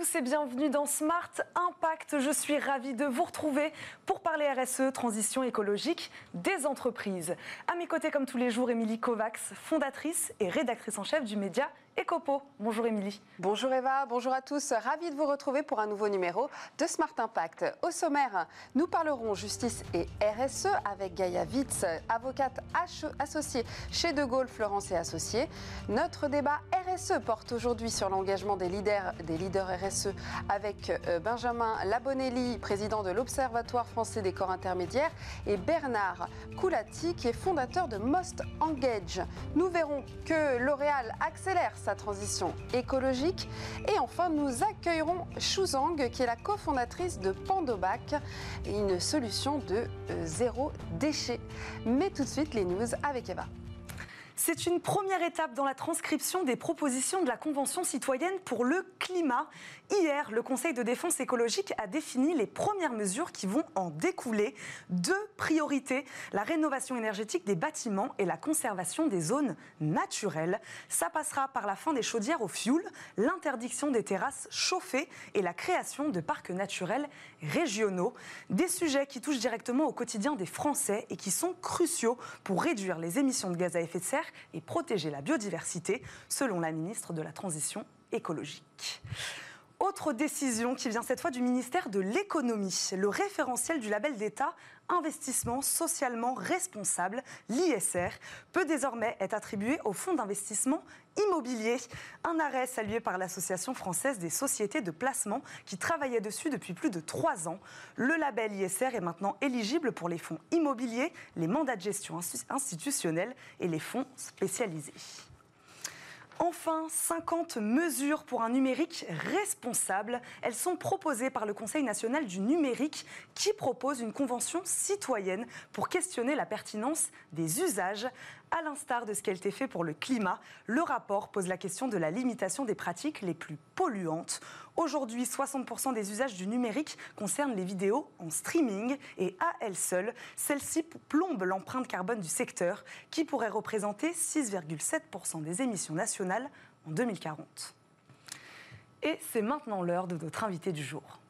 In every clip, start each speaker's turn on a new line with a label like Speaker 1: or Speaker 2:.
Speaker 1: tous et bienvenue dans Smart Impact. Je suis ravie de vous retrouver pour parler RSE, transition écologique des entreprises. À mes côtés, comme tous les jours, Émilie Kovacs, fondatrice et rédactrice en chef du média Ecopo. Bonjour Émilie.
Speaker 2: Bonjour Eva, bonjour à tous. Ravi de vous retrouver pour un nouveau numéro de Smart Impact. Au sommaire, nous parlerons justice et RSE avec Gaïa Witz, avocate associée chez De Gaulle, Florence et Associés. Notre débat RSE porte aujourd'hui sur l'engagement des leaders, des leaders RSE avec euh, Benjamin Labonelli, président de l'Observatoire français des corps intermédiaires, et Bernard Coulati, qui est fondateur de Most Engage. Nous verrons que L'Oréal accélère sa transition écologique. Et enfin, nous accueillerons Zhang, qui est la cofondatrice de Pandobac, une solution de euh, zéro déchet. Mais tout de suite, les news avec Eva.
Speaker 1: C'est une première étape dans la transcription des propositions de la Convention citoyenne pour le climat. Hier, le Conseil de défense écologique a défini les premières mesures qui vont en découler. Deux priorités, la rénovation énergétique des bâtiments et la conservation des zones naturelles. Ça passera par la fin des chaudières au fioul, l'interdiction des terrasses chauffées et la création de parcs naturels régionaux. Des sujets qui touchent directement au quotidien des Français et qui sont cruciaux pour réduire les émissions de gaz à effet de serre et protéger la biodiversité, selon la ministre de la Transition écologique. Autre décision qui vient cette fois du ministère de l'économie. Le référentiel du label d'État investissement socialement responsable, l'ISR, peut désormais être attribué au fonds d'investissement immobilier. Un arrêt salué par l'Association française des sociétés de placement qui travaillait dessus depuis plus de trois ans. Le label ISR est maintenant éligible pour les fonds immobiliers, les mandats de gestion institutionnels et les fonds spécialisés. Enfin, 50 mesures pour un numérique responsable. Elles sont proposées par le Conseil national du numérique qui propose une convention citoyenne pour questionner la pertinence des usages. À l'instar de ce a été fait pour le climat, le rapport pose la question de la limitation des pratiques les plus polluantes. Aujourd'hui, 60% des usages du numérique concernent les vidéos en streaming et à elles seules, celles-ci plombent l'empreinte carbone du secteur qui pourrait représenter 6,7% des émissions nationales en 2040. Et c'est maintenant l'heure de notre invité du jour.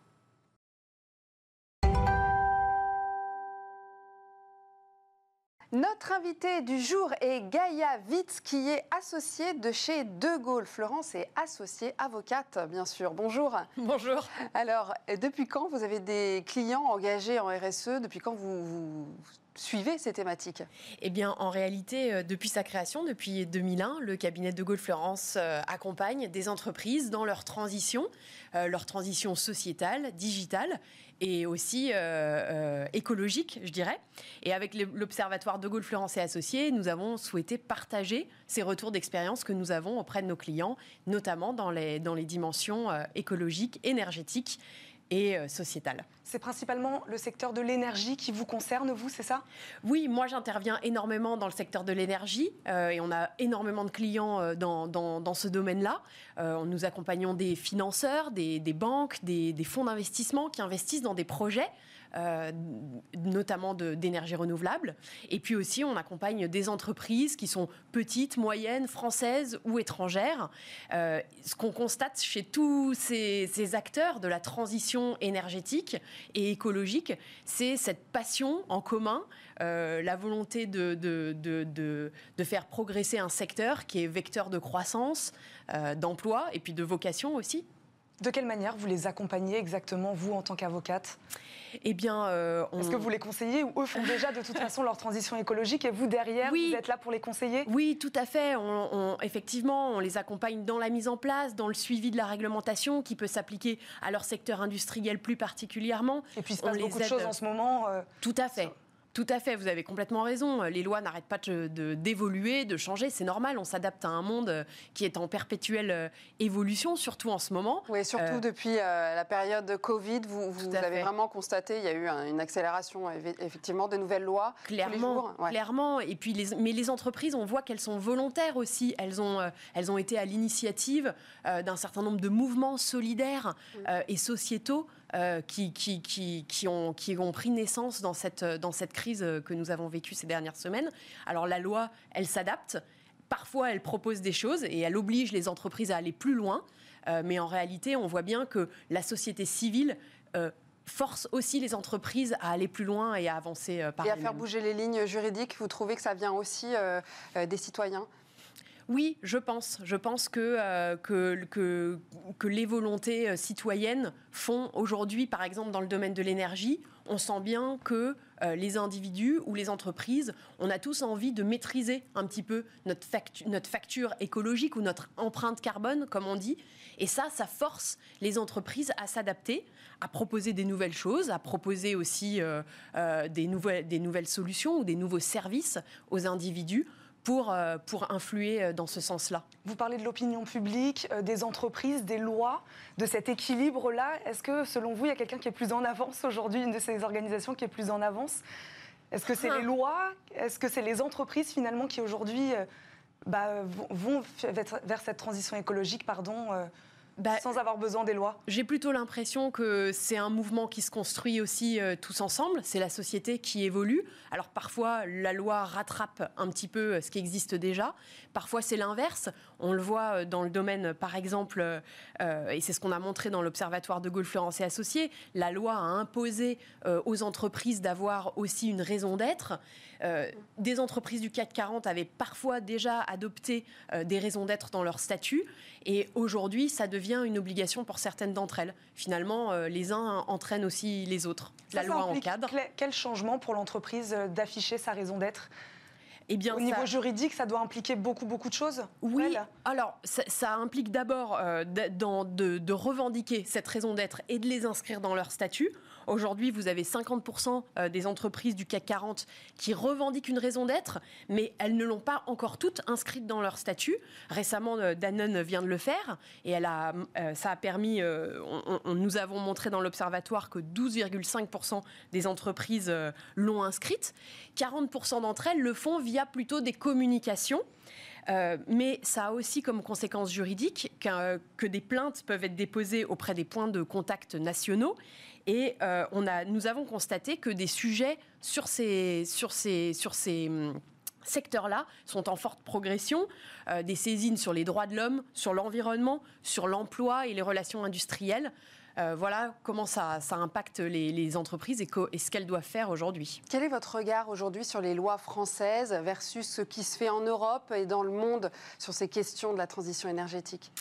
Speaker 2: Notre invité du jour est Gaïa Witz, qui est associée de chez De Gaulle. Florence est associée, avocate, bien sûr. Bonjour.
Speaker 3: Bonjour.
Speaker 2: Alors, depuis quand vous avez des clients engagés en RSE Depuis quand vous, vous suivez ces thématiques?
Speaker 3: Eh bien, en réalité, euh, depuis sa création, depuis 2001, le cabinet de Gaulle Florence euh, accompagne des entreprises dans leur transition, euh, leur transition sociétale, digitale et aussi écologique, je dirais. Et avec l'Observatoire de Gaulle Florence et Associés, nous avons souhaité partager ces retours d'expérience que nous avons auprès de nos clients, notamment dans les, dans les dimensions écologiques, énergétiques et euh, sociétale.
Speaker 1: C'est principalement le secteur de l'énergie qui vous concerne, vous, c'est ça?
Speaker 3: Oui, moi j'interviens énormément dans le secteur de l'énergie euh, et on a énormément de clients euh, dans, dans, ce domaine-là. nous accompagnons des financeurs, des, des banques, des, des fonds d'investissement qui investissent dans des projets, notamment d'énergie renouvelable. Et puis aussi, on accompagne des entreprises qui sont petites, moyennes, françaises ou étrangères. ce qu'on constate chez tous ces, acteurs de la transition énergétique et écologique, c'est cette passion en commun, euh, la volonté de, faire progresser un secteur qui est vecteur de croissance, euh, d'emploi et puis de vocation aussi.
Speaker 1: De quelle manière vous les accompagnez exactement, vous, en tant qu'avocate?
Speaker 3: Eh bien,
Speaker 1: euh, Est-ce que vous les conseillez ou eux font déjà de toute façon leur transition écologique et vous, derrière, vous êtes là pour les conseiller?
Speaker 3: Oui, tout à fait. On, effectivement, on les accompagne dans la mise en place, dans le suivi de la réglementation qui peut s'appliquer à leur secteur industriel plus particulièrement.
Speaker 1: Et puis, il se passe beaucoup de choses en ce moment.
Speaker 3: Euh, tout à fait. Tout à fait, vous avez complètement raison. Les lois n'arrêtent pas d'évoluer, de, de, changer. C'est normal, on s'adapte à un monde qui est en perpétuelle euh, évolution, surtout en ce moment.
Speaker 2: Oui, surtout euh, depuis euh, la période de Covid, vous, vous avez vraiment constaté, il y a eu une accélération effectivement de nouvelles lois.
Speaker 3: Clairement, clairement. Et puis, les, mais les entreprises, on voit qu'elles sont volontaires aussi. Elles ont, elles ont été à l'initiative d'un certain nombre de mouvements solidaires et sociétaux qui, qui, qui, qui, ont, qui ont pris naissance dans cette, dans cette crise que nous avons vécue ces dernières semaines. Alors la loi, elle s'adapte. Parfois, elle propose des choses et elle oblige les entreprises à aller plus loin. mais en réalité, on voit bien que la société civile force aussi les entreprises à aller plus loin et à avancer par
Speaker 2: Et à faire bouger les lignes juridiques, vous trouvez que ça vient aussi des citoyens?
Speaker 3: Oui, je pense. Je pense que, euh, les volontés euh, citoyennes font aujourd'hui, par exemple dans le domaine de l'énergie, on sent bien que euh, les individus ou les entreprises, on a tous envie de maîtriser un petit peu notre, facture écologique ou notre empreinte carbone, comme on dit. Et ça, ça force les entreprises à s'adapter, à proposer des nouvelles choses, à proposer aussi des nouvelles solutions ou des nouveaux services aux individus pour, euh, pour influer euh, dans ce sens-là.
Speaker 1: Vous parlez de l'opinion publique, euh, des entreprises, des lois, de cet équilibre-là. Est-ce que, selon vous, il y a quelqu'un qui est plus en avance aujourd'hui, une de ces organisations qui est plus en avance? Est-ce que c'est les ah. lois? Est-ce que c'est les entreprises, finalement, qui aujourd'hui bah, vont vers cette transition écologique pardon, bah, sans avoir besoin des lois
Speaker 3: J'ai plutôt l'impression que c'est un mouvement qui se construit aussi euh, tous ensemble. C'est la société qui évolue. Alors parfois, la loi rattrape un petit peu euh, ce qui existe déjà. Parfois, c'est l'inverse. On le voit euh, dans le domaine, par exemple, et c'est ce qu'on a montré dans l'Observatoire de Gaulle, Florence et Associés, la loi a imposé aux entreprises d'avoir aussi une raison d'être. des entreprises du CAC 40 avaient parfois déjà adopté des raisons d'être dans leur statut. Et aujourd'hui, ça devient une obligation pour certaines d'entre elles. Finalement, euh, les uns entraînent aussi les autres.
Speaker 1: La loi encadre. Quel changement pour l'entreprise euh, d'afficher sa raison d'être? Eh bien, Au niveau juridique, ça doit impliquer beaucoup, beaucoup de choses?
Speaker 3: Oui, alors ça, implique d'abord euh, de, de, revendiquer cette raison d'être et de les inscrire dans leur statut. Aujourd'hui, vous avez 50% euh, des entreprises du CAC 40 qui revendiquent une raison d'être, mais elles ne l'ont pas encore toutes inscrites dans leur statut. Récemment, euh, Danone vient de le faire et a, euh, ça a permis, nous avons montré dans l'observatoire que 12,5% des entreprises l'ont inscrite. 40% d'entre elles le font via plutôt des communications. Mais ça a aussi comme conséquence juridique que des plaintes peuvent être déposées auprès des points de contact nationaux et euh, nous avons constaté que des sujets sur ces, hum, secteurs-là sont en forte progression. Euh, des saisines sur les droits de l'homme, sur l'environnement, sur l'emploi et les relations industrielles. Euh, voilà comment ça, ça impacte les, entreprises et, et, ce qu'elles doivent faire aujourd'hui.
Speaker 2: Quel est votre regard aujourd'hui sur les lois françaises versus ce qui se fait en Europe et dans le monde sur ces questions de la transition énergétique?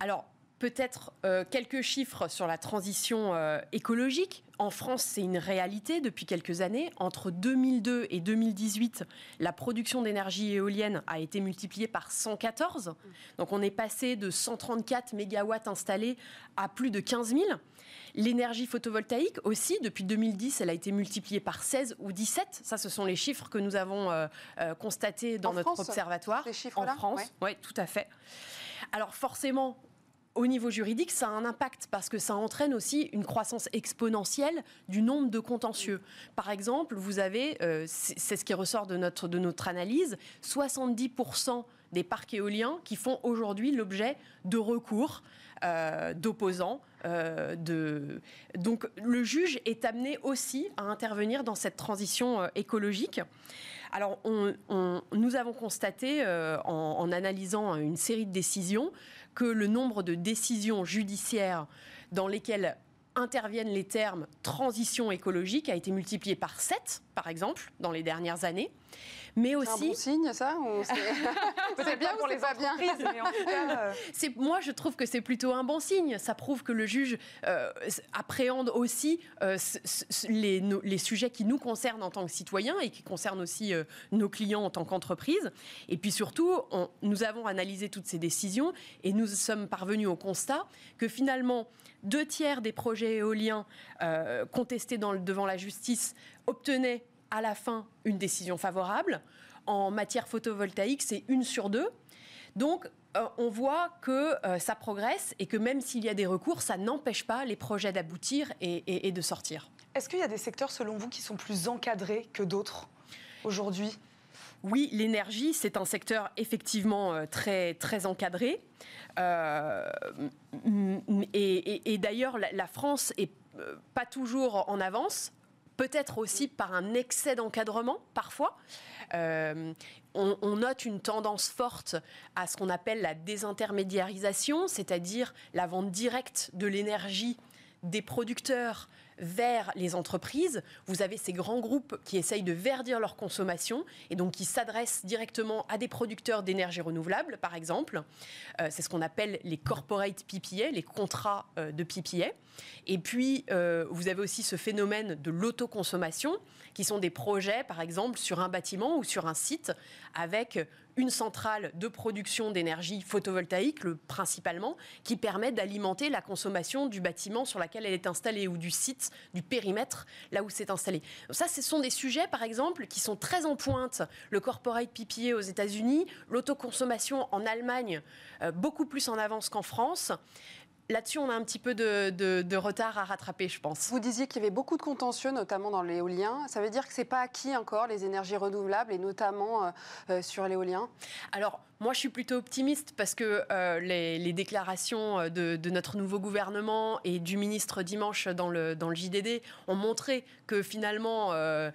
Speaker 3: Alors, Peut-être euh, quelques chiffres sur la transition euh, écologique. En France, c'est une réalité depuis quelques années. Entre 2002 et 2018, la production d'énergie éolienne a été multipliée par 114. Donc on est passé de 134 mégawatts installés à plus de 15 000. L'énergie photovoltaïque aussi, depuis 2010, elle a été multipliée par 16 ou 17. Ça, ce sont les chiffres que nous avons euh, constatés dans notre observatoire.
Speaker 2: en
Speaker 3: France, oui, tout à fait. Alors forcément, au niveau juridique, ça a un impact parce que ça entraîne aussi une croissance exponentielle du nombre de contentieux. Par exemple, vous avez, euh, c'est ce qui ressort de notre, analyse, 70% des parcs éoliens qui font aujourd'hui l'objet de recours euh, d'opposants. Euh. Donc le juge est amené aussi à intervenir dans cette transition écologique. Alors, nous avons constaté, en, en, analysant une série de décisions, que le nombre de décisions judiciaires dans lesquelles interviennent les termes transition écologique a été multiplié par 7, par exemple, dans les dernières années mais aussi.
Speaker 2: C'est un bon signe, ça
Speaker 1: Peut-être bien pour les va bien.
Speaker 3: Euh, moi, je trouve que c'est plutôt un bon signe. Ça prouve que le juge euh, appréhende aussi euh, les, les, sujets qui nous concernent en tant que citoyens et qui concernent aussi nos clients en tant qu'entreprise. Et puis surtout, nous avons analysé toutes ces décisions et nous sommes parvenus au constat que finalement, deux tiers des projets éoliens contestés dans devant la justice obtenaient à la fin une décision favorable. En matière photovoltaïque, c'est une sur deux. Donc, euh, on voit que euh, ça progresse et que même s'il y a des recours, ça n'empêche pas les projets d'aboutir et, de sortir.
Speaker 1: Est-ce qu'il y a des secteurs, selon vous, qui sont plus encadrés que d'autres aujourd'hui?
Speaker 3: Oui, l'énergie, c'est un secteur effectivement euh, très, très encadré. et, d'ailleurs, la, la, France est pas toujours en avance peut-être aussi par un excès d'encadrement parfois. Euh, on, note une tendance forte à ce qu'on appelle la désintermédiarisation, c'est-à-dire la vente directe de l'énergie des producteurs vers les entreprises. Vous avez ces grands groupes qui essayent de verdir leur consommation et donc qui s'adressent directement à des producteurs d'énergie renouvelable, par exemple. Euh, c'est ce qu'on appelle les corporate PPA, les contrats euh, de PPA. Et puis, euh, vous avez aussi ce phénomène de l'autoconsommation, qui sont des projets, par exemple, sur un bâtiment ou sur un site, avec une centrale de production d'énergie photovoltaïque, le, principalement, qui permet d'alimenter la consommation du bâtiment sur lequel elle est installée ou du site, du périmètre, là où c'est installé. Donc ça, ce sont des sujets, par exemple, qui sont très en pointe. Le corporate PPA aux États-Unis, l'autoconsommation en Allemagne, euh, beaucoup plus en avance qu'en France là-dessus, on a un petit peu de, retard à rattraper, je pense.
Speaker 2: Vous disiez qu'il y avait beaucoup de contentieux, notamment dans l'éolien. Ça veut dire que ce n'est pas acquis encore, les énergies renouvelables, et notamment euh, euh, sur l'éolien?
Speaker 3: Alors, moi, je suis plutôt optimiste parce que euh, les, déclarations euh, de, notre nouveau gouvernement et du ministre dimanche dans le, dans le JDD ont montré que finalement, euh,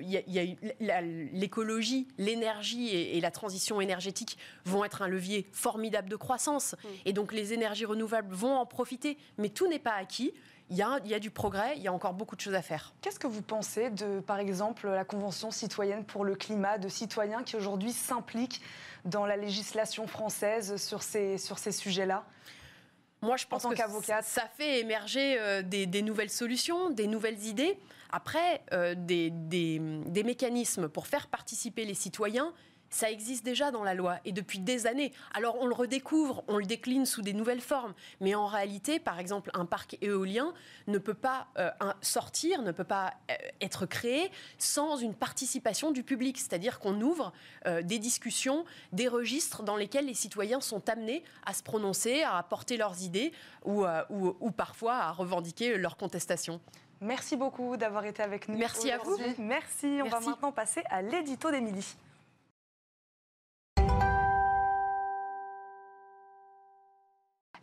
Speaker 3: il y, a, l'écologie, l'énergie et, la transition énergétique vont être un levier formidable de croissance. Et donc, les énergies renouvelables vont en profiter. Mais tout n'est pas acquis. Il y, a, il y, a, du progrès, il y a encore beaucoup de choses à faire.
Speaker 1: Qu'est-ce que vous pensez de, par exemple, la Convention citoyenne pour le climat, de citoyens qui aujourd'hui s'impliquent dans la législation française sur ces, sur ces sujets-là?
Speaker 3: Moi, je pense que ça fait émerger euh, des, nouvelles solutions, des nouvelles idées. Après, euh, des, des, des, mécanismes pour faire participer les citoyens, ça existe déjà dans la loi et depuis des années. Alors on le redécouvre, on le décline sous des nouvelles formes, mais en réalité, par exemple, un parc éolien ne peut pas euh, sortir, ne peut pas euh, être créé sans une participation du public, c'est-à-dire qu'on ouvre euh, des discussions, des registres dans lesquels les citoyens sont amenés à se prononcer, à apporter leurs idées ou, ou, parfois à revendiquer leurs contestations.
Speaker 1: Merci beaucoup d'avoir été avec nous.
Speaker 3: Merci à vous.
Speaker 1: Merci. On va maintenant passer à l'édito d'Émilie.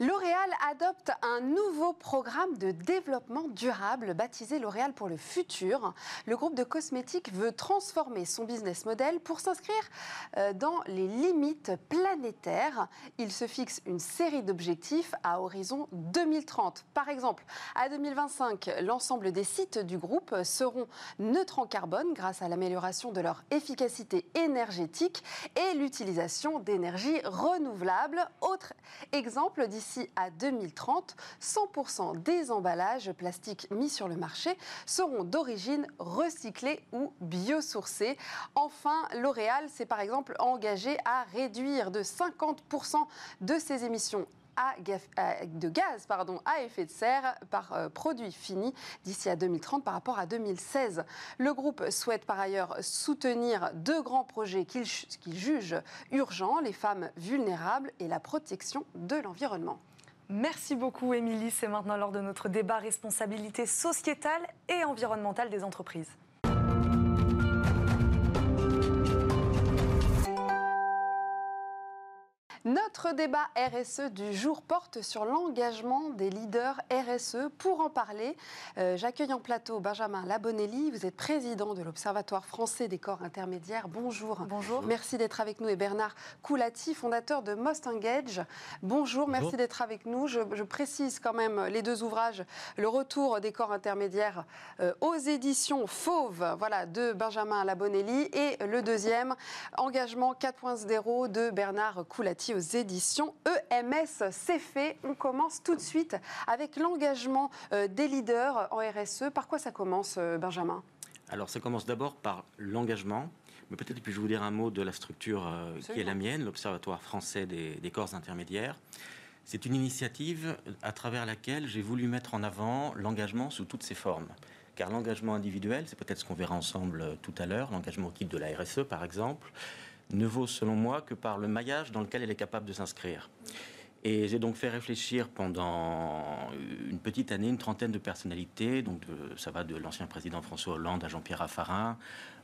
Speaker 2: L'Oréal adopte un nouveau programme de développement durable baptisé L'Oréal pour le futur. Le groupe de cosmétiques veut transformer son business model pour s'inscrire euh, dans les limites planétaires. Il se fixe une série d'objectifs à horizon 2030. Par exemple, à 2025, l'ensemble des sites du groupe seront neutres en carbone grâce à l'amélioration de leur efficacité énergétique et l'utilisation d'énergie renouvelable. Autre exemple d'ici à 2030, 100% des emballages plastiques mis sur le marché seront d'origine recyclée ou biosourcée. Enfin, L'Oréal s'est par exemple engagé à réduire de 50% de ses émissions de gaz à effet de serre par euh, produit fini d'ici à 2030 par rapport à 2016. Le groupe souhaite par ailleurs soutenir deux grands projets qu'il juge urgents, les femmes vulnérables et la protection de l'environnement.
Speaker 1: Merci beaucoup, Émilie. C'est maintenant lors de notre débat responsabilité sociétale et environnementale des entreprises.
Speaker 2: Notre débat RSE du jour porte sur l'engagement des leaders RSE. Pour en parler, euh, j'accueille en plateau Benjamin Labonelli. Vous êtes président de l'Observatoire français des corps intermédiaires. Bonjour.
Speaker 1: Bonjour.
Speaker 2: Merci d'être avec nous. Et Bernard Coulati, fondateur de Most Engage. Bonjour, merci d'être avec nous. Je, précise quand même les deux ouvrages. Le retour des corps intermédiaires euh, aux éditions Fauve, voilà, de Benjamin Labonelli. Et le deuxième, Engagement 4.0 de Bernard Coulati aux éditions EMS. C'est fait. On commence tout de suite avec l'engagement euh, des leaders en RSE. Par quoi ça commence, euh, Benjamin?
Speaker 4: Alors, ça commence d'abord par l'engagement. Mais peut-être puis-je vous dire un mot de la structure euh, qui est la mienne, l'Observatoire français des, des corps intermédiaires. C'est une initiative à travers laquelle j'ai voulu mettre en avant l'engagement sous toutes ses formes. Car l'engagement individuel, c'est peut-être ce qu'on verra ensemble tout à l'heure, l'engagement au titre de la RSE par exemple, ne vaut selon moi que par le maillage dans lequel elle est capable de s'inscrire. Et j'ai donc fait réfléchir pendant une petite année une trentaine de personnalités. Donc ça va de l'ancien président François Hollande à Jean-Pierre Raffarin,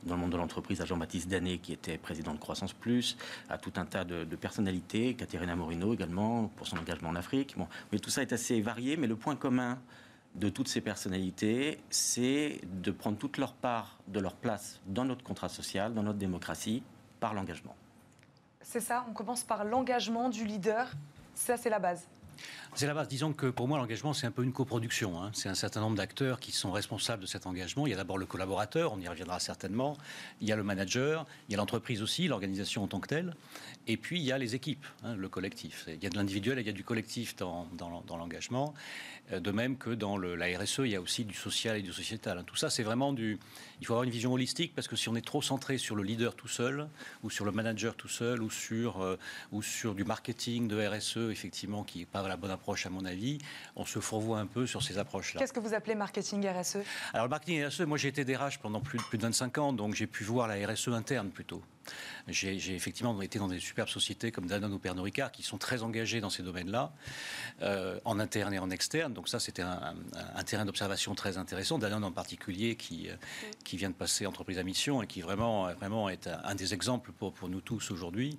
Speaker 4: dans le monde de l'entreprise à Jean-Baptiste Danet qui était président de Croissance Plus, à tout un tas de, personnalités, Caterina Morino également pour son engagement en Afrique. Bon, mais tout ça est assez varié, mais le point commun de toutes ces personnalités, c'est de prendre toute leur part de leur place dans notre contrat social, dans notre démocratie, par l'engagement.
Speaker 1: C'est ça, on commence par l'engagement du leader. Ça, c'est la base.
Speaker 5: C'est la base. Disons que pour moi, l'engagement, c'est un peu une coproduction. Hein. C'est un certain nombre d'acteurs qui sont responsables de cet engagement. Il y a d'abord le collaborateur, on y reviendra certainement. Il y a le manager, il y a l'entreprise aussi, l'organisation en tant que telle. Et puis, il y a les équipes, hein, le collectif. Il y a de l'individuel et il y a du collectif dans, l'engagement. Euh, de même que dans la RSE, il y a aussi du social et du sociétal. Hein. Tout ça, c'est vraiment du. Il faut avoir une vision holistique parce que si on est trop centré sur le leader tout seul, ou sur le manager tout seul, ou sur, euh, ou sur du marketing de RSE, effectivement, qui n'est pas la bonne approche à mon avis, on se fourvoie un peu sur ces approches-là.
Speaker 1: Qu'est-ce que vous appelez marketing RSE
Speaker 5: Alors, le marketing RSE, moi j'ai été DRH pendant plus, plus de 25 ans, donc j'ai pu voir la RSE interne plutôt. J'ai effectivement été dans des superbes sociétés comme Danone ou Pernod Ricard qui sont très engagées dans ces domaines-là, euh, en interne et en externe. Donc ça, c'était un, terrain d'observation très intéressant. Danone en particulier qui, euh, qui vient de passer entreprise à mission et qui vraiment, vraiment est un, des exemples pour, pour nous tous aujourd'hui.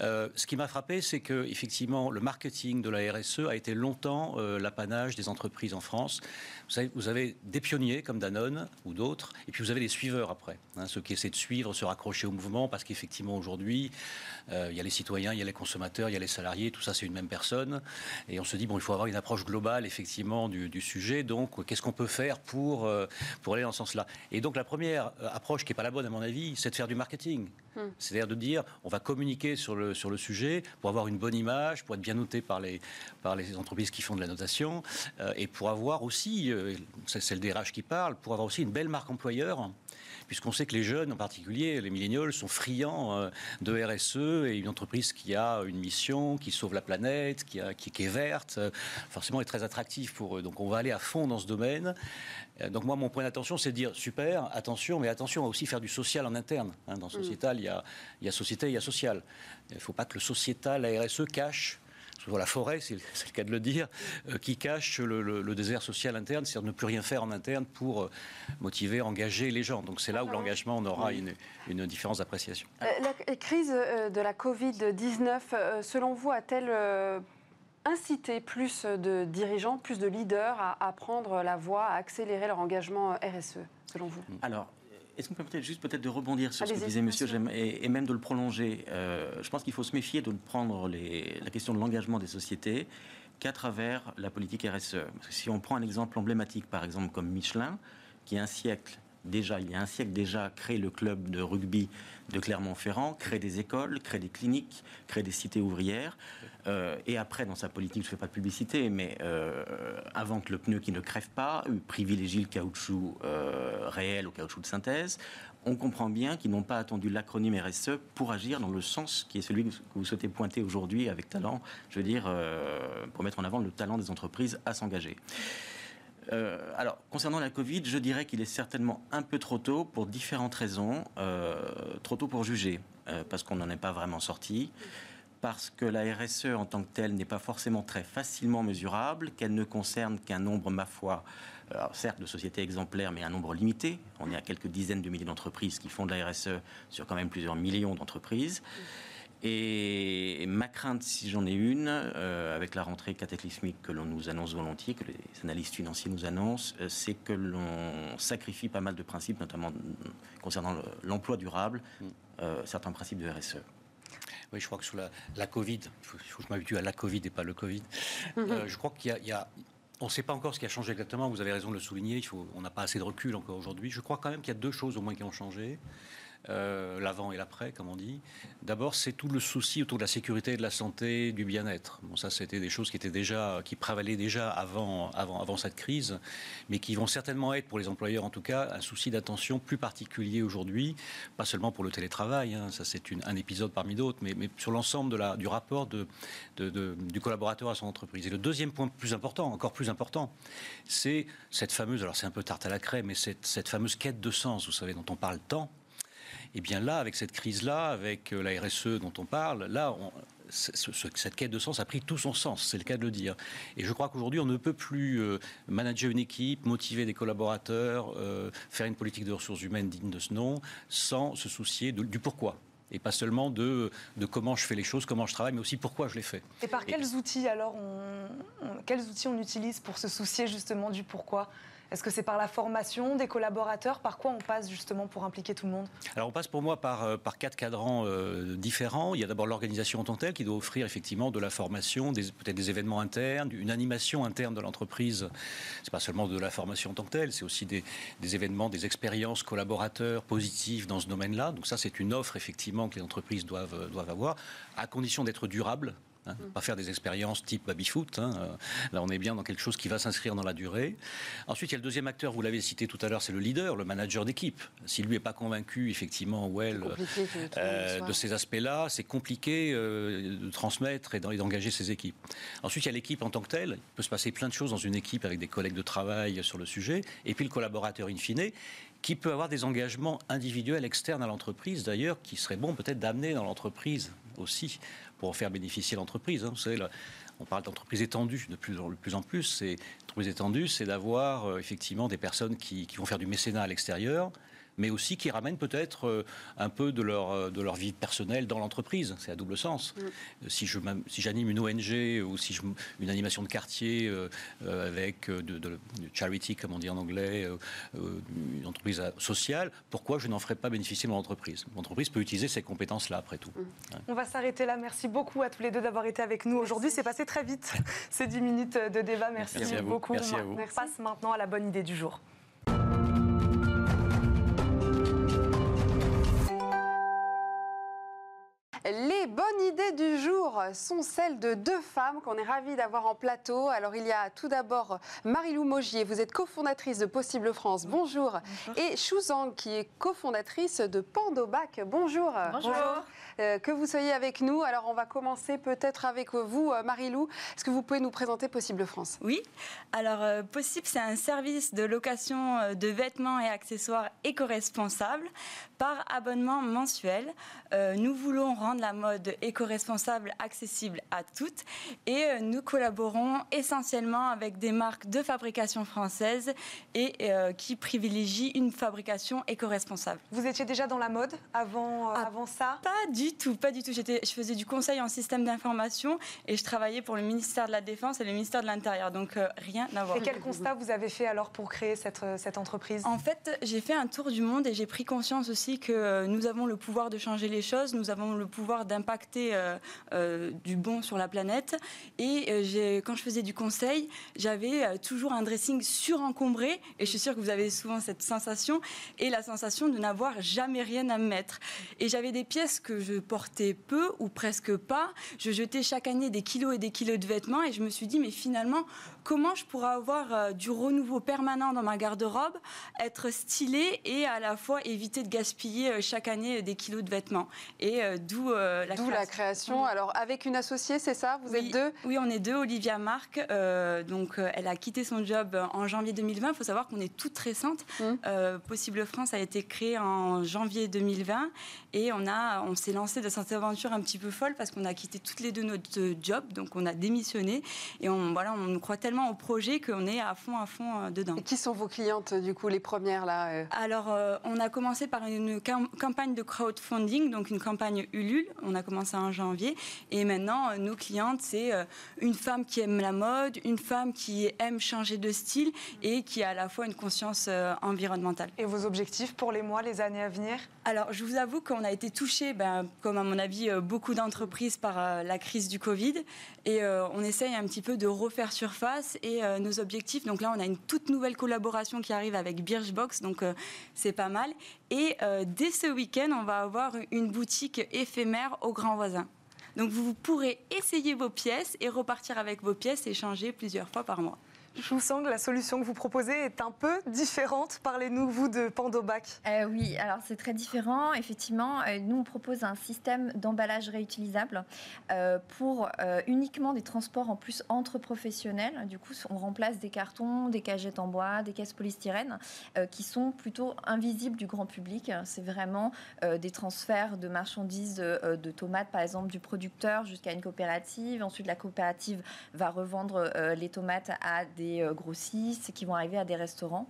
Speaker 5: Euh, ce qui m'a frappé, c'est que effectivement, le marketing de la RSE a été longtemps l'apanage des entreprises en France. Vous, savez, vous avez des pionniers comme Danone ou d'autres, et puis vous avez des suiveurs après, hein, ceux qui essaient de suivre, se raccrocher au mouvement parce qu'effectivement aujourd'hui, euh, il y a les citoyens, il y a les consommateurs, il y a les salariés, tout ça c'est une même personne. Et on se dit, bon, il faut avoir une approche globale effectivement du, sujet. Donc, qu'est-ce qu'on peut faire pour, euh, pour aller dans ce sens-là? Et donc, la première euh, approche qui n'est pas la bonne à mon avis, c'est de faire du marketing. Hmm. C'est-à-dire de dire, on va communiquer sur le, sur le sujet pour avoir une bonne image, pour être bien noté par les, par les entreprises qui font de la notation, et pour avoir aussi, c'est le DRH qui parle, pour avoir aussi une belle marque employeur puisqu'on sait que les jeunes, en particulier les milléniaux, sont friands euh, de RSE et une entreprise qui a une mission, qui sauve la planète, qui, a, qui, est verte, euh, forcément est très attractive pour eux. Donc on va aller à fond dans ce domaine. Euh, donc moi, mon point d'attention, c'est de dire super, attention, mais attention à aussi faire du social en interne. Hein. Dans mm. sociétal, il y, a, il y a société, il y a social. Il ne faut pas que le sociétal, la RSE, cache la forêt, c'est le cas de le dire, euh, qui cache le, désert social interne, c'est-à-dire ne plus rien faire en interne pour euh, motiver, engager les gens. Donc c'est là où l'engagement, on aura une, une différence d'appréciation.
Speaker 2: Euh, la crise de la Covid-19, selon vous, a-t-elle incité plus de dirigeants, plus de leaders à, à, prendre la voie, à accélérer leur engagement RSE, selon vous?
Speaker 4: Alors, est-ce qu'on peut peut-être juste peut-être de rebondir sur ce que disait Monsieur et, et, même de le prolonger euh, Je pense qu'il faut se méfier de prendre les, la question de l'engagement des sociétés qu'à travers la politique RSE. Parce que si on prend un exemple emblématique, par exemple comme Michelin, qui a un siècle déjà, il y a un siècle déjà, crée le club de rugby de Clermont-Ferrand, crée des écoles, crée des cliniques, crée des cités ouvrières. Euh, et après, dans sa politique, je ne fais pas de publicité, mais euh, invente le pneu qui ne crève pas, privilégie le caoutchouc euh, réel au caoutchouc de synthèse. On comprend bien qu'ils n'ont pas attendu l'acronyme RSE pour agir dans le sens qui est celui que vous souhaitez pointer aujourd'hui avec talent, je veux dire, pour mettre en avant le talent des entreprises à s'engager. Euh, alors, concernant la Covid, je dirais qu'il est certainement un peu trop tôt pour différentes raisons. Euh, trop tôt pour juger, euh, parce qu'on n'en est pas vraiment sorti, parce que la RSE en tant que telle n'est pas forcément très facilement mesurable, qu'elle ne concerne qu'un nombre, ma foi, certes de sociétés exemplaires, mais un nombre limité. On est à quelques dizaines de milliers d'entreprises qui font de la RSE sur quand même plusieurs millions d'entreprises. Et ma crainte, si j'en ai une, euh, avec la rentrée cataclysmique que l'on nous annonce volontiers, que les analystes financiers nous annoncent, euh, c'est que l'on sacrifie pas mal de principes, notamment concernant l'emploi durable, mm. euh, certains principes de RSE.
Speaker 5: Oui, je crois que sur la, Covid, il faut, que je m'habitue à la Covid et pas le Covid. Mm-hmm. je crois qu'il y a, on ne sait pas encore ce qui a changé exactement, vous avez raison de le souligner, il faut, on n'a pas assez de recul encore aujourd'hui. Je crois quand même qu'il y a deux choses au moins qui ont changé. Euh, l'avant et l'après, comme on dit. D'abord, c'est tout le souci autour de la sécurité, de la santé, du bien-être. Bon, ça, c'était des choses qui étaient déjà, qui prévalaient déjà avant, avant, avant cette crise, mais qui vont certainement être, pour les employeurs en tout cas, un souci d'attention plus particulier aujourd'hui, pas seulement pour le télétravail, hein, ça c'est un épisode parmi d'autres, mais, sur l'ensemble du rapport du collaborateur à son entreprise. Et le deuxième point plus important, encore plus important, c'est cette fameuse, alors c'est un peu tarte à la crème, mais cette, cette fameuse quête de sens, vous savez, dont on parle tant et eh bien là, avec cette crise-là, avec euh, la RSE dont on parle, là, cette quête de sens a pris tout son sens, c'est le cas de le dire. Et je crois qu'aujourd'hui, on ne peut plus euh, manager une équipe, motiver des collaborateurs, euh, faire une politique de ressources humaines digne de ce nom, sans se soucier du pourquoi. et pas seulement de, de comment je fais les choses, comment je travaille, mais aussi pourquoi je les fais.
Speaker 1: Et par quels outils alors quels outils on utilise pour se soucier justement du pourquoi? Est-ce que c'est par la formation des collaborateurs? Par quoi on passe justement pour impliquer tout le monde?
Speaker 5: Alors on passe pour moi par, euh, par quatre cadrans euh, différents. Il y a d'abord l'organisation en tant que telle qui doit offrir effectivement de la formation, peut-être des événements internes, une animation interne de l'entreprise. C'est pas seulement de la formation en tant que telle, c'est aussi des, événements, des expériences collaborateurs positives dans ce domaine-là. Donc ça c'est une offre effectivement que les entreprises doivent, doivent avoir, à condition d'être durable. Hein, pas faire des expériences type baby-foot. Hein, euh, là, on est bien dans quelque chose qui va s'inscrire dans la durée. Ensuite, il y a le deuxième acteur, vous l'avez cité tout à l'heure, c'est le leader, le manager d'équipe. Si lui n'est pas convaincu, effectivement, ou elle, euh, de ces aspects-là, c'est compliqué euh, de transmettre et d'engager ses équipes. Ensuite, il y a l'équipe en tant que telle. Il peut se passer plein de choses dans une équipe avec des collègues de travail sur le sujet. Et puis le collaborateur in fine, qui peut avoir des engagements individuels externes à l'entreprise, d'ailleurs, qui serait bon peut-être d'amener dans l'entreprise aussi pour faire bénéficier l'entreprise. Hein. On parle d'entreprise étendue de plus, en plus. C'est entreprise étendue, c'est d'avoir euh, effectivement des personnes qui, vont faire du mécénat à l'extérieur, mais aussi qui ramènent peut-être euh, un peu de leur, euh, de leur vie personnelle dans l'entreprise. C'est à double sens. Mm. Euh, si, je, si j'anime une ONG ou si je, une animation de quartier avec de, charity, comme on dit en anglais, une entreprise sociale, pourquoi je n'en ferais pas bénéficier mon entreprise? Mon entreprise peut utiliser ces compétences-là, après tout.
Speaker 1: Mm. On va s'arrêter là. Merci beaucoup à tous les deux d'avoir été avec nous aujourd'hui. C'est passé très vite, ces 10 minutes de débat. Merci, beaucoup.
Speaker 5: Merci à vous.
Speaker 1: On passe maintenant à la bonne idée du jour.
Speaker 2: Les bonnes idées du jour sont celles de deux femmes qu'on est ravis d'avoir en plateau. Alors il y a tout d'abord Marie-Lou Mogier, vous êtes cofondatrice de Possible France, bonjour. Et Chou Zhang qui est cofondatrice de Pandobac, bonjour.
Speaker 6: Bonjour.
Speaker 2: Euh, que vous soyez avec nous. Alors on va commencer peut-être avec vous, euh, Marie-Lou. Est-ce que vous pouvez nous présenter Possible France?
Speaker 6: Oui. Alors euh, Possible, c'est un service de location de vêtements et accessoires éco-responsables par abonnement mensuel. nous voulons rendre la mode éco-responsable accessible à toutes et euh, nous collaborons essentiellement avec des marques de fabrication française et euh, qui privilégient une fabrication éco-responsable.
Speaker 1: Vous étiez déjà dans la mode avant, euh, ah, avant ça?
Speaker 6: Pas du tout, pas du tout. Je faisais du conseil en système d'information et je travaillais pour le ministère de la Défense et le ministère de l'Intérieur, donc rien à voir.
Speaker 1: Et quel constat vous avez fait alors pour créer cette, cette entreprise?
Speaker 6: En fait, j'ai fait un tour du monde et j'ai pris conscience aussi que nous avons le pouvoir de changer les choses, nous avons le pouvoir d'impacter euh, euh, du bon sur la planète. Et euh, quand je faisais du conseil, j'avais toujours un dressing surencombré. Et je suis sûre que vous avez souvent cette sensation et la sensation de n'avoir jamais rien à mettre. Et j'avais des pièces que je portais peu ou presque pas. Je jetais chaque année des kilos et des kilos de vêtements et je me suis dit, mais finalement, comment je pourrais avoir du renouveau permanent dans ma garde-robe, être stylé et à la fois éviter de gaspiller chaque année des kilos de vêtements. Et d'où la,
Speaker 2: la création. Alors, avec une associée, c'est ça? Vous êtes deux?
Speaker 6: Oui, on est deux. Olivia Marc, euh, donc, euh, elle a quitté son job en janvier 2020. Il faut savoir qu'on est toute récente. Mmh. Euh, Possible France a été créée en janvier 2020 et on, a, on s'est lancé dans cette aventure un petit peu folle parce qu'on a quitté toutes les deux notre job. Donc, on a démissionné et on, voilà, on croit tellement au projet qu'on est à fond, à fond dedans.
Speaker 2: Et qui sont vos clientes, du coup, les premières là
Speaker 6: Alors, on a commencé par une campagne de crowdfunding, donc une campagne Ulule. On a commencé en janvier. Et maintenant, euh, nos clientes, c'est euh, une femme qui aime la mode, une femme qui aime changer de style et qui a à la fois une conscience euh, environnementale.
Speaker 1: Et vos objectifs pour les mois, les années à venir?
Speaker 6: Alors, je vous avoue qu'on a été touché, ben, comme à mon avis beaucoup d'entreprises, par la crise du Covid. Et on essaye un petit peu de refaire surface et nos objectifs. Donc là, on a une toute nouvelle collaboration qui arrive avec Birchbox, donc c'est pas mal. Et dès ce week-end, on va avoir une boutique éphémère au Grand Voisin. Donc vous pourrez essayer vos pièces et repartir avec vos pièces et changer plusieurs fois par mois.
Speaker 1: Je vous sens que la solution que vous proposez est un peu différente. Parlez-nous, vous, de Pandobac.
Speaker 7: Euh, oui, alors c'est très différent. Effectivement, euh, nous, on propose un système d'emballage réutilisable euh, pour uniquement des transports en plus entre professionnels. Du coup, on remplace des cartons, des cagettes en bois, des caisses polystyrène qui sont plutôt invisibles du grand public. C'est vraiment des transferts de marchandises de tomates, par exemple, du producteur jusqu'à une coopérative. Ensuite, la coopérative va revendre les tomates à des des grossistes, qui vont arriver à des restaurants.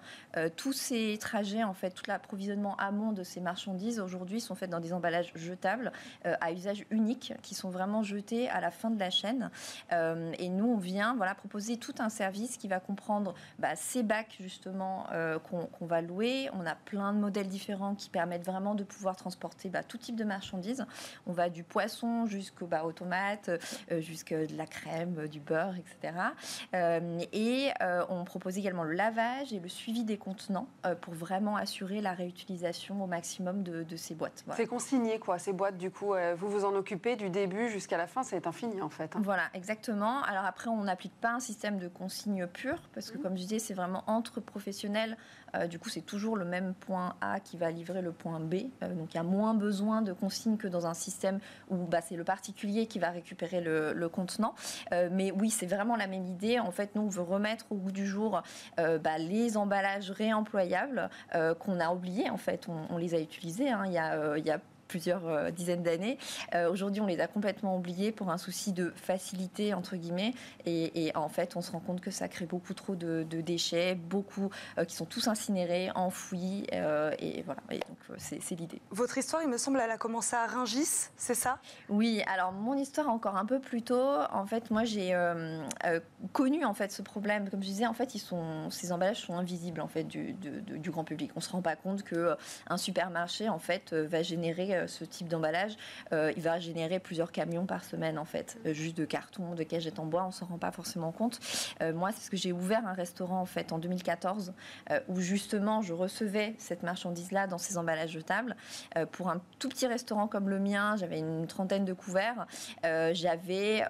Speaker 7: tous ces trajets, en fait, tout l'approvisionnement amont de ces marchandises aujourd'hui sont faits dans des emballages jetables à usage unique, qui sont vraiment jetés à la fin de la chaîne. et nous, on vient voilà, proposer tout un service qui va comprendre bah, ces bacs justement qu'on va louer. On a plein de modèles différents qui permettent vraiment de pouvoir transporter bah, tout type de marchandises. On va du poisson jusqu'aux bah, tomates, euh, jusqu'à de la crème, euh, du beurre, etc. et euh, on propose également le lavage et le suivi des contenants pour vraiment assurer la réutilisation au maximum de, ces boîtes.
Speaker 2: C'est consigné, quoi, ces boîtes, du coup. vous vous en occupez du début jusqu'à la fin, c'est infini, en fait.
Speaker 7: Hein. Voilà, exactement. Alors après, on n'applique pas un système de consigne pure, parce que, mmh. comme je disais, c'est vraiment entre professionnels euh, du coup, c'est toujours le même point A qui va livrer le point B. Euh, donc, il y a moins besoin de consignes que dans un système où bah, c'est le particulier qui va récupérer le, contenant. Euh, mais oui, c'est vraiment la même idée. En fait, nous, on veut remettre au goût du jour bah, les emballages réemployables qu'on a oubliés. En fait, on, les a utilisés. Hein. Il, y a, il y a plusieurs euh, dizaines d'années. Euh, aujourd'hui, on les a complètement oubliés pour un souci de facilité, entre guillemets. Et, en fait, on se rend compte que ça crée beaucoup trop de, déchets, beaucoup euh, qui sont tous incinérés, enfouis. et voilà, et donc c'est l'idée.
Speaker 1: Votre histoire, il me semble, elle a commencé à Ringis, c'est ça?
Speaker 7: Oui, alors mon histoire encore un peu plus tôt. En fait, moi, j'ai connu en fait ce problème. Comme je disais, en fait, ils sont, ces emballages sont invisibles en fait du, du grand public. On se rend pas compte que un supermarché en fait va générer euh, ce type d'emballage, euh, il va générer plusieurs camions par semaine en fait, euh, juste de carton, de cagettes en bois, on s'en rend pas forcément compte. moi, c'est ce que j'ai ouvert un restaurant en fait en 2014 où justement je recevais cette marchandise-là dans ces emballages jetables. pour un tout petit restaurant comme le mien, j'avais une trentaine de couverts, j'avais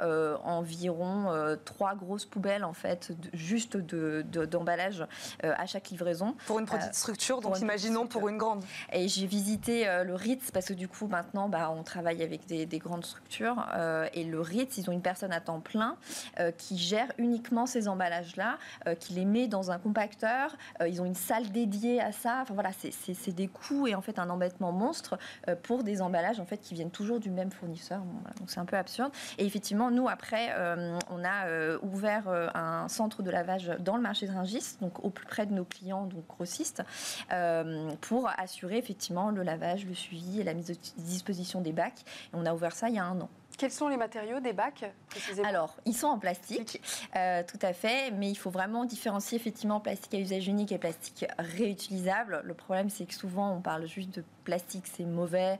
Speaker 7: environ trois grosses poubelles en fait, juste d'emballage de, à chaque livraison.
Speaker 1: Pour une petite structure, donc imaginons pour une grande.
Speaker 7: Et j'ai visité le Ritz parce que du coup, maintenant, bah, on travaille avec des, grandes structures. Euh, et le Ritz, ils ont une personne à temps plein euh, qui gère uniquement ces emballages-là, euh, qui les met dans un compacteur. ils ont une salle dédiée à ça. Enfin voilà, c'est des coûts et en fait un embêtement monstre pour des emballages en fait qui viennent toujours du même fournisseur. donc c'est un peu absurde. Et effectivement, nous après, on a ouvert un centre de lavage dans le marché de Ringis, donc au plus près de nos clients, donc grossistes, pour assurer effectivement le lavage, le suivi et la mise disposition des bacs. on a ouvert ça il y a un an.
Speaker 2: Quels sont les matériaux des bacs
Speaker 7: Alors, ils sont en plastique, euh, tout à fait, mais il faut vraiment différencier effectivement plastique à usage unique et plastique réutilisable. Le problème, c'est que souvent, on parle juste de plastique, c'est mauvais,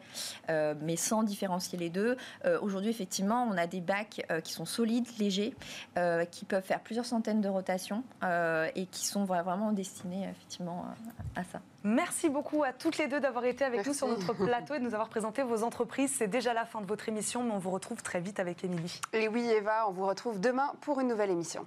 Speaker 7: euh, mais sans différencier les deux. Euh, aujourd'hui, effectivement, on a des bacs qui sont solides, légers, qui peuvent faire plusieurs centaines de rotations et qui sont vraiment destinés effectivement à ça.
Speaker 1: Merci beaucoup à toutes les deux d'avoir été avec nous sur notre plateau et de nous avoir présenté vos entreprises. C'est déjà la fin de votre émission, mais on vous retrouve très vite avec Émilie.
Speaker 2: Et oui, Eva, on vous retrouve demain pour une nouvelle émission.